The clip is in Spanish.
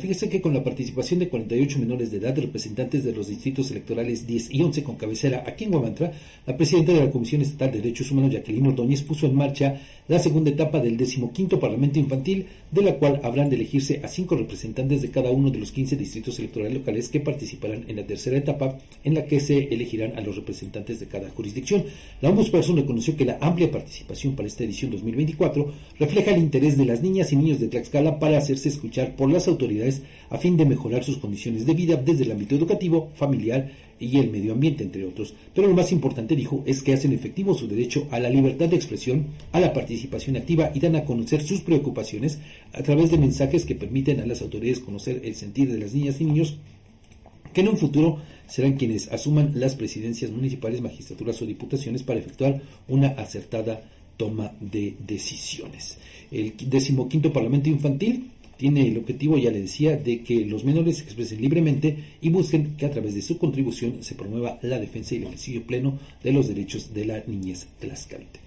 Fíjese que con la participación de 48 menores de edad, representantes de los distritos electorales 10 y 11 con cabecera aquí en Guamantra, la presidenta de la Comisión Estatal de Derechos Humanos, Jacqueline Ordóñez, puso en marcha la segunda etapa del decimoquinto Parlamento Infantil, de la cual habrán de elegirse a cinco representantes de cada uno de los 15 distritos electorales locales que participarán en la tercera etapa, en la que se elegirán a los representantes de cada jurisdicción. La ombudsperson reconoció que la amplia participación para esta edición 2024 refleja el interés de las niñas y niños de Tlaxcala para hacerse escuchar por las autoridades a fin de mejorar sus condiciones de vida desde el ámbito educativo, familiar y el medio ambiente, entre otros. Pero lo más importante, dijo, es que hacen efectivo su derecho a la libertad de expresión, a la participación activa y dan a conocer sus preocupaciones a través de mensajes que permiten a las autoridades conocer el sentir de las niñas y niños que en un futuro serán quienes asuman las presidencias municipales, magistraturas o diputaciones para efectuar una acertada toma de decisiones. El decimoquinto Parlamento Infantil tiene el objetivo, ya le decía, de que los menores se expresen libremente y busquen que a través de su contribución se promueva la defensa y el ejercicio pleno de los derechos de la niñez tlaxcalite.